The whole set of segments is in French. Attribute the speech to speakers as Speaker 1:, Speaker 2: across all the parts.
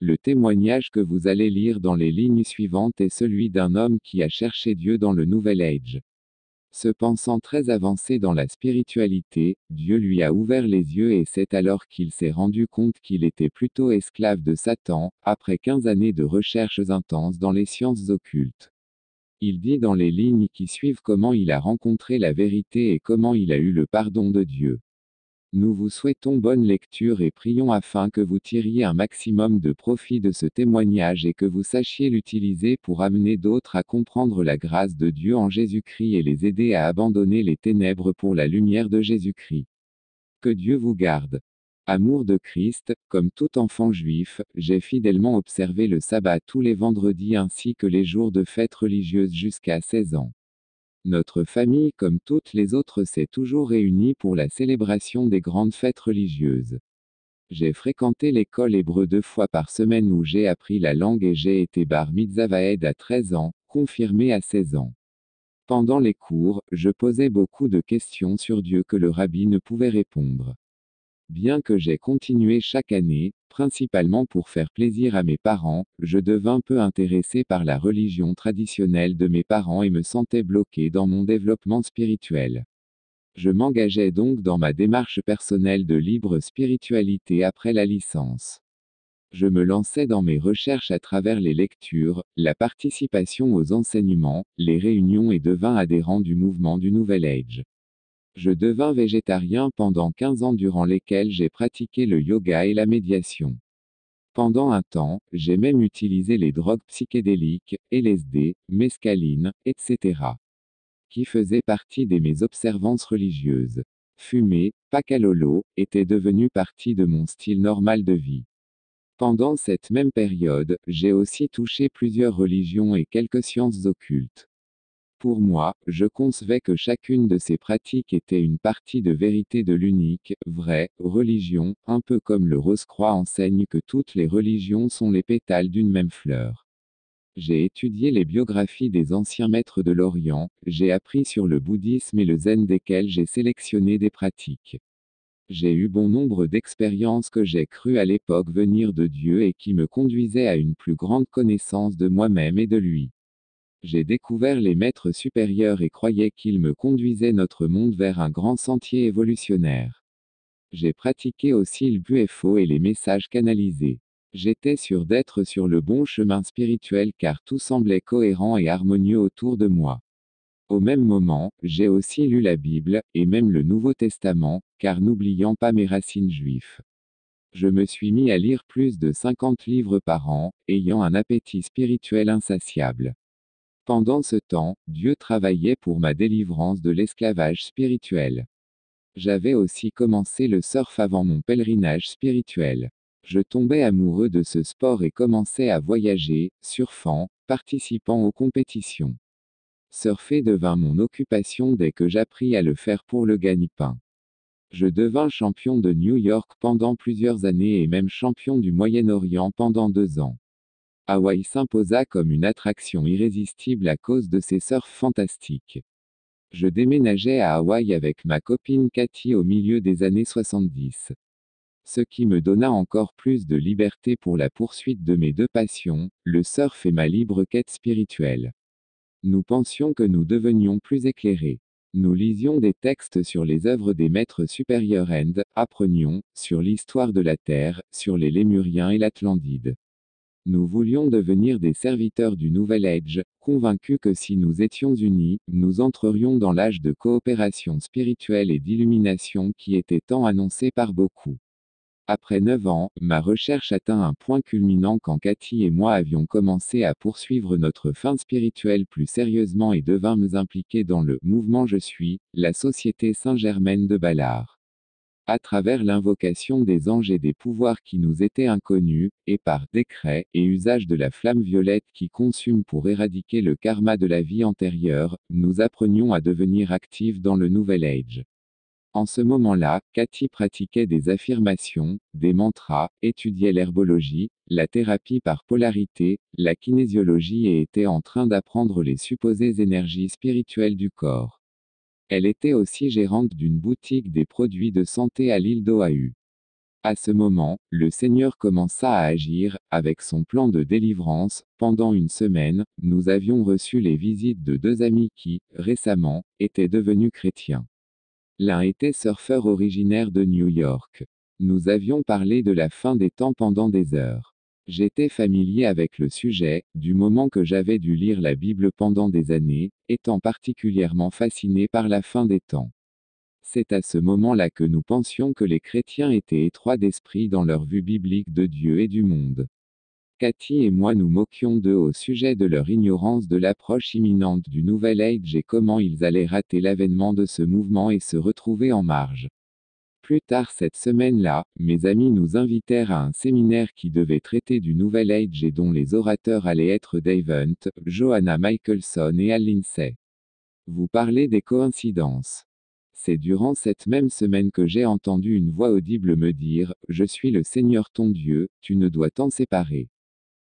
Speaker 1: Le témoignage que vous allez lire dans les lignes suivantes est celui d'un homme qui a cherché Dieu dans le Nouvel Age. Se pensant très avancé dans la spiritualité, Dieu lui a ouvert les yeux et c'est alors qu'il s'est rendu compte qu'il était plutôt esclave de Satan, après 15 années de recherches intenses dans les sciences occultes. Il dit dans les lignes qui suivent comment il a rencontré la vérité et comment il a eu le pardon de Dieu. Nous vous souhaitons bonne lecture et prions afin que vous tiriez un maximum de profit de ce témoignage et que vous sachiez l'utiliser pour amener d'autres à comprendre la grâce de Dieu en Jésus-Christ et les aider à abandonner les ténèbres pour la lumière de Jésus-Christ. Que Dieu vous garde. Amour de Christ, comme tout enfant juif, j'ai fidèlement observé le sabbat tous les vendredis ainsi que les jours de fêtes religieuses jusqu'à 16 ans. Notre famille comme toutes les autres s'est toujours réunie pour la célébration des grandes fêtes religieuses. J'ai fréquenté l'école hébreu deux fois par semaine où j'ai appris la langue et j'ai été bar mitzvahvaed à 13 ans, confirmé à 16 ans. Pendant les cours, je posais beaucoup de questions sur Dieu que le rabbi ne pouvait répondre. Bien que j'ai continué chaque année, principalement pour faire plaisir à mes parents, je devins peu intéressé par la religion traditionnelle de mes parents et me sentais bloqué dans mon développement spirituel. Je m'engageais donc dans ma démarche personnelle de libre spiritualité après la licence. Je me lançais dans mes recherches à travers les lectures, la participation aux enseignements, les réunions et devins adhérent du mouvement du Nouvel Age. Je devins végétarien pendant 15 ans durant lesquels j'ai pratiqué le yoga et la médiation. Pendant un temps, j'ai même utilisé les drogues psychédéliques, LSD, mescaline, etc. qui faisaient partie de mes observances religieuses. Fumer, pacalolo, était devenu partie de mon style normal de vie. Pendant cette même période, j'ai aussi touché plusieurs religions et quelques sciences occultes. Pour moi, je concevais que chacune de ces pratiques était une partie de vérité de l'unique, vraie, religion, un peu comme le Rose-Croix enseigne que toutes les religions sont les pétales d'une même fleur. J'ai étudié les biographies des anciens maîtres de l'Orient, j'ai appris sur le bouddhisme et le zen desquels j'ai sélectionné des pratiques. J'ai eu bon nombre d'expériences que j'ai cru à l'époque venir de Dieu et qui me conduisaient à une plus grande connaissance de moi-même et de lui. J'ai découvert les maîtres supérieurs et croyais qu'ils me conduisaient notre monde vers un grand sentier évolutionnaire. J'ai pratiqué aussi le BUFO et les messages canalisés. J'étais sûr d'être sur le bon chemin spirituel car tout semblait cohérent et harmonieux autour de moi. Au même moment, j'ai aussi lu la Bible, et même le Nouveau Testament, car n'oubliant pas mes racines juives. Je me suis mis à lire plus de 50 livres par an, ayant un appétit spirituel insatiable. Pendant ce temps, Dieu travaillait pour ma délivrance de l'esclavage spirituel. J'avais aussi commencé le surf avant mon pèlerinage spirituel. Je tombais amoureux de ce sport et commençais à voyager, surfant, participant aux compétitions. Surfer devint mon occupation dès que j'appris à le faire pour le gagne-pain. Je devins champion de New York pendant plusieurs années et même champion du Moyen-Orient pendant deux ans. Hawaï s'imposa comme une attraction irrésistible à cause de ses surfs fantastiques. Je déménageais à Hawaï avec ma copine Cathy au milieu des années 70. Ce qui me donna encore plus de liberté pour la poursuite de mes deux passions, le surf et ma libre quête spirituelle. Nous pensions que nous devenions plus éclairés. Nous lisions des textes sur les œuvres des maîtres supérieurs End, apprenions, sur l'histoire de la Terre, sur les Lémuriens et l'Atlantide. Nous voulions devenir des serviteurs du Nouvel Age, convaincus que si nous étions unis, nous entrerions dans l'âge de coopération spirituelle et d'illumination qui était tant annoncé par beaucoup. Après neuf ans, ma recherche atteint un point culminant quand Cathy et moi avions commencé à poursuivre notre fin spirituelle plus sérieusement et devînmes impliqués dans le mouvement Je suis, la Société Saint-Germaine de Ballard à travers l'invocation des anges et des pouvoirs qui nous étaient inconnus, et par décret et usage de la flamme violette qui consume pour éradiquer le karma de la vie antérieure, nous apprenions à devenir actifs dans le Nouvel Age. En ce moment-là, Cathy pratiquait des affirmations, des mantras, étudiait l'herbologie, la thérapie par polarité, la kinésiologie et était en train d'apprendre les supposées énergies spirituelles du corps. Elle était aussi gérante d'une boutique des produits de santé à l'île d'Oahu. À ce moment, le Seigneur commença à agir, avec son plan de délivrance. Pendant une semaine, nous avions reçu les visites de deux amis qui, récemment, étaient devenus chrétiens. L'un était surfeur originaire de New York. Nous avions parlé de la fin des temps pendant des heures. J'étais familier avec le sujet, du moment que j'avais dû lire la Bible pendant des années, étant particulièrement fasciné par la fin des temps. C'est à ce moment-là que nous pensions que les chrétiens étaient étroits d'esprit dans leur vue biblique de Dieu et du monde. Cathy et moi nous moquions d'eux au sujet de leur ignorance de l'approche imminente du Nouvel Age et comment ils allaient rater l'avènement de ce mouvement et se retrouver en marge. Plus tard cette semaine-là, mes amis nous invitèrent à un séminaire qui devait traiter du Nouvel Age et dont les orateurs allaient être Dave Johanna Michelson et Al Lindsay. Vous parlez des coïncidences. C'est durant cette même semaine que j'ai entendu une voix audible me dire, Je suis le Seigneur ton Dieu, tu ne dois t'en séparer.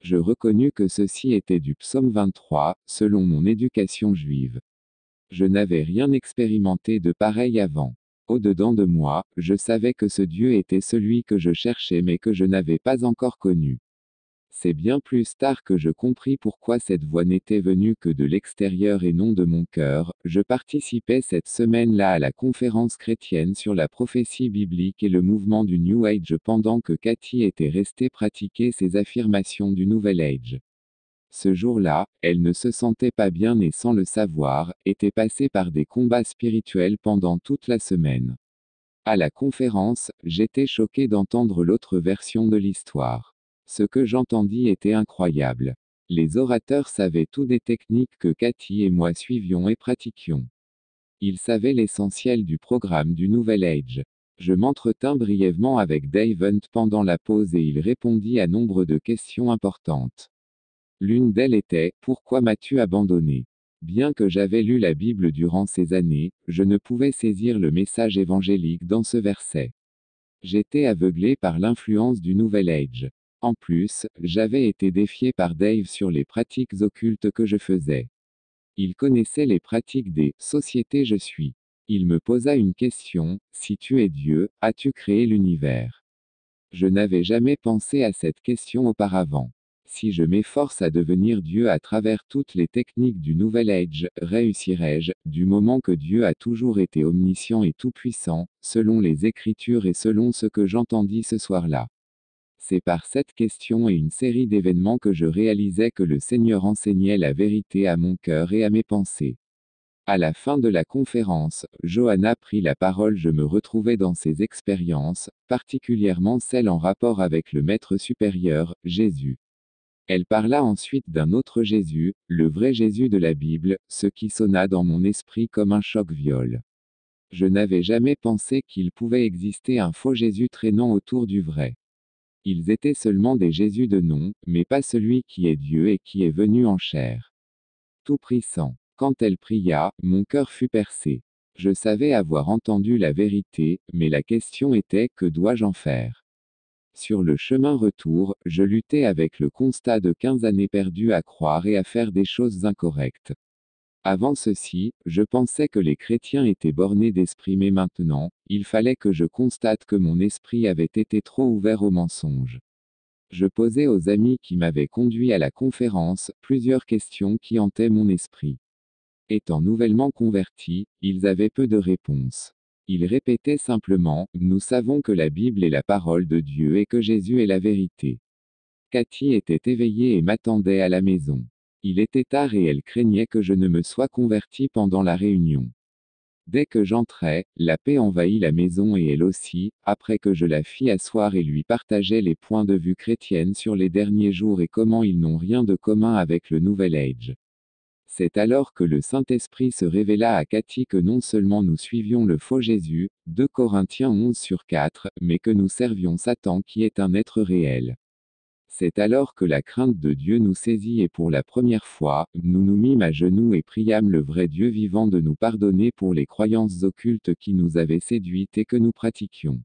Speaker 1: Je reconnus que ceci était du psaume 23, selon mon éducation juive. Je n'avais rien expérimenté de pareil avant. Au-dedans de moi, je savais que ce Dieu était celui que je cherchais mais que je n'avais pas encore connu. C'est bien plus tard que je compris pourquoi cette voix n'était venue que de l'extérieur et non de mon cœur. Je participais cette semaine-là à la conférence chrétienne sur la prophétie biblique et le mouvement du New Age pendant que Cathy était restée pratiquer ses affirmations du Nouvel Age. Ce jour-là, elle ne se sentait pas bien et sans le savoir, était passée par des combats spirituels pendant toute la semaine. À la conférence, j'étais choqué d'entendre l'autre version de l'histoire. Ce que j'entendis était incroyable. Les orateurs savaient tout des techniques que Cathy et moi suivions et pratiquions. Ils savaient l'essentiel du programme du Nouvel Age. Je m'entretins brièvement avec Dave Hunt pendant la pause et il répondit à nombre de questions importantes. L'une d'elles était Pourquoi m'as-tu abandonné? Bien que j'avais lu la Bible durant ces années, je ne pouvais saisir le message évangélique dans ce verset. J'étais aveuglé par l'influence du Nouvel Age. En plus, j'avais été défié par Dave sur les pratiques occultes que je faisais. Il connaissait les pratiques des sociétés je suis. Il me posa une question, si tu es Dieu, as-tu créé l'univers? Je n'avais jamais pensé à cette question auparavant. Si je m'efforce à devenir Dieu à travers toutes les techniques du Nouvel Age, réussirai-je, du moment que Dieu a toujours été omniscient et tout-puissant, selon les Écritures et selon ce que j'entendis ce soir-là c'est par cette question et une série d'événements que je réalisais que le Seigneur enseignait la vérité à mon cœur et à mes pensées. À la fin de la conférence, Johanna prit la parole. Je me retrouvais dans ses expériences, particulièrement celles en rapport avec le Maître supérieur, Jésus. Elle parla ensuite d'un autre Jésus, le vrai Jésus de la Bible, ce qui sonna dans mon esprit comme un choc-viol. Je n'avais jamais pensé qu'il pouvait exister un faux Jésus traînant autour du vrai. Ils étaient seulement des Jésus de nom, mais pas celui qui est Dieu et qui est venu en chair. Tout prissant. Quand elle pria, mon cœur fut percé. Je savais avoir entendu la vérité, mais la question était, que dois-je en faire? Sur le chemin retour, je luttais avec le constat de 15 années perdues à croire et à faire des choses incorrectes. Avant ceci, je pensais que les chrétiens étaient bornés d'esprit mais maintenant, il fallait que je constate que mon esprit avait été trop ouvert aux mensonges. Je posais aux amis qui m'avaient conduit à la conférence plusieurs questions qui hantaient mon esprit. Étant nouvellement convertis, ils avaient peu de réponses. Ils répétaient simplement, Nous savons que la Bible est la parole de Dieu et que Jésus est la vérité. Cathy était éveillée et m'attendait à la maison. Il était tard et elle craignait que je ne me sois converti pendant la réunion. Dès que j'entrai, la paix envahit la maison et elle aussi, après que je la fis asseoir et lui partageais les points de vue chrétiennes sur les derniers jours et comment ils n'ont rien de commun avec le Nouvel Age. C'est alors que le Saint-Esprit se révéla à Cathy que non seulement nous suivions le faux Jésus, 2 Corinthiens 11 sur 4, mais que nous servions Satan qui est un être réel. C'est alors que la crainte de Dieu nous saisit et pour la première fois, nous nous mîmes à genoux et priâmes le vrai Dieu vivant de nous pardonner pour les croyances occultes qui nous avaient séduites et que nous pratiquions.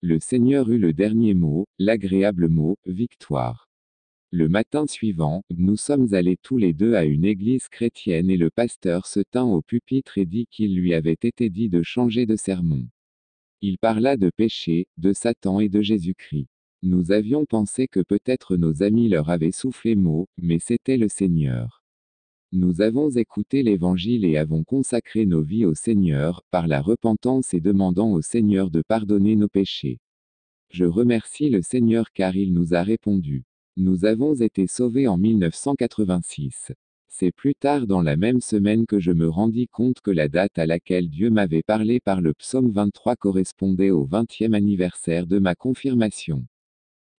Speaker 1: Le Seigneur eut le dernier mot, l'agréable mot, victoire. Le matin suivant, nous sommes allés tous les deux à une église chrétienne et le pasteur se tint au pupitre et dit qu'il lui avait été dit de changer de sermon. Il parla de péché, de Satan et de Jésus-Christ. Nous avions pensé que peut-être nos amis leur avaient soufflé mot, mais c'était le Seigneur. Nous avons écouté l'Évangile et avons consacré nos vies au Seigneur, par la repentance et demandant au Seigneur de pardonner nos péchés. Je remercie le Seigneur car il nous a répondu. Nous avons été sauvés en 1986. C'est plus tard dans la même semaine que je me rendis compte que la date à laquelle Dieu m'avait parlé par le psaume 23 correspondait au 20e anniversaire de ma confirmation.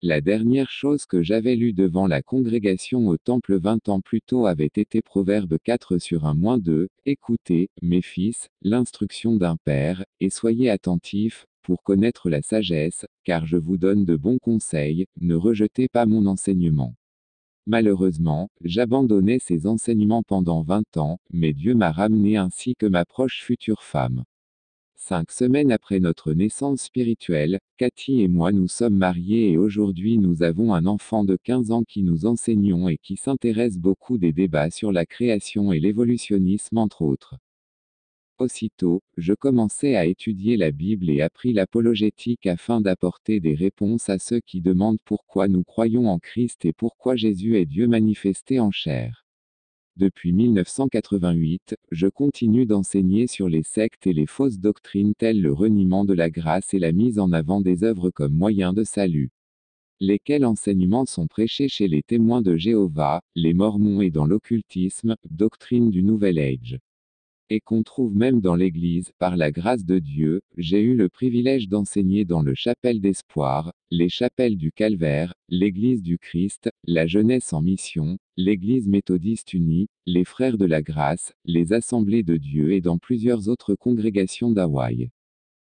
Speaker 1: La dernière chose que j'avais lue devant la congrégation au temple 20 ans plus tôt avait été Proverbe 4 sur 1 moins 2, Écoutez, mes fils, l'instruction d'un père, et soyez attentifs, connaître la sagesse, car je vous donne de bons conseils, ne rejetez pas mon enseignement. Malheureusement, j'abandonnais ces enseignements pendant 20 ans, mais Dieu m'a ramené ainsi que ma proche future femme. Cinq semaines après notre naissance spirituelle, Cathy et moi nous sommes mariés et aujourd'hui nous avons un enfant de 15 ans qui nous enseignons et qui s'intéresse beaucoup des débats sur la création et l'évolutionnisme entre autres. Aussitôt, je commençai à étudier la Bible et appris l'apologétique afin d'apporter des réponses à ceux qui demandent pourquoi nous croyons en Christ et pourquoi Jésus est Dieu manifesté en chair. Depuis 1988, je continue d'enseigner sur les sectes et les fausses doctrines telles le reniement de la grâce et la mise en avant des œuvres comme moyen de salut. Lesquels enseignements sont prêchés chez les témoins de Jéhovah, les Mormons et dans l'occultisme, doctrine du Nouvel Age et qu'on trouve même dans l'Église, par la grâce de Dieu, j'ai eu le privilège d'enseigner dans le Chapelle d'Espoir, les chapelles du Calvaire, l'Église du Christ, la Jeunesse en Mission, l'Église méthodiste unie, les Frères de la Grâce, les Assemblées de Dieu et dans plusieurs autres congrégations d'Hawaï.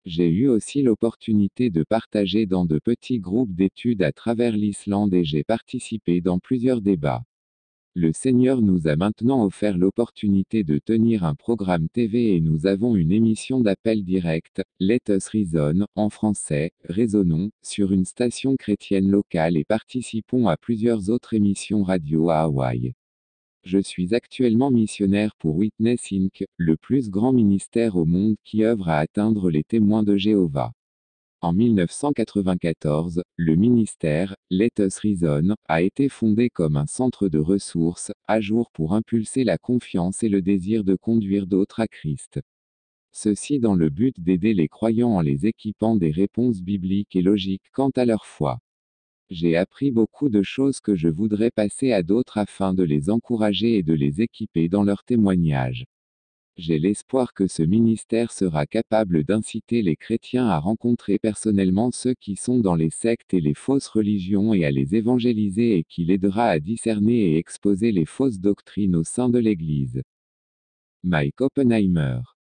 Speaker 1: J'ai eu aussi l'opportunité de partager dans de petits groupes d'études à travers l'Islande et j'ai participé dans plusieurs débats. Le Seigneur nous a maintenant offert l'opportunité de tenir un programme TV et nous avons une émission d'appel direct, Let Us Reason, en français, Raisonnons, sur une station chrétienne locale et participons à plusieurs autres émissions radio à Hawaï. Je suis actuellement missionnaire pour Witness Inc., le plus grand ministère au monde qui œuvre à atteindre les témoins de Jéhovah. En 1994, le ministère, Let Us Reason, a été fondé comme un centre de ressources, à jour pour impulser la confiance et le désir de conduire d'autres à Christ. Ceci dans le but d'aider les croyants en les équipant des réponses bibliques et logiques quant à leur foi. J'ai appris beaucoup de choses que je voudrais passer à d'autres afin de les encourager et de les équiper dans leur témoignage. J'ai l'espoir que ce ministère sera capable d'inciter les chrétiens à rencontrer personnellement ceux qui sont dans les sectes et les fausses religions et à les évangéliser et qu'il aidera à discerner et exposer les fausses doctrines au sein de l'Église. Mike Oppenheimer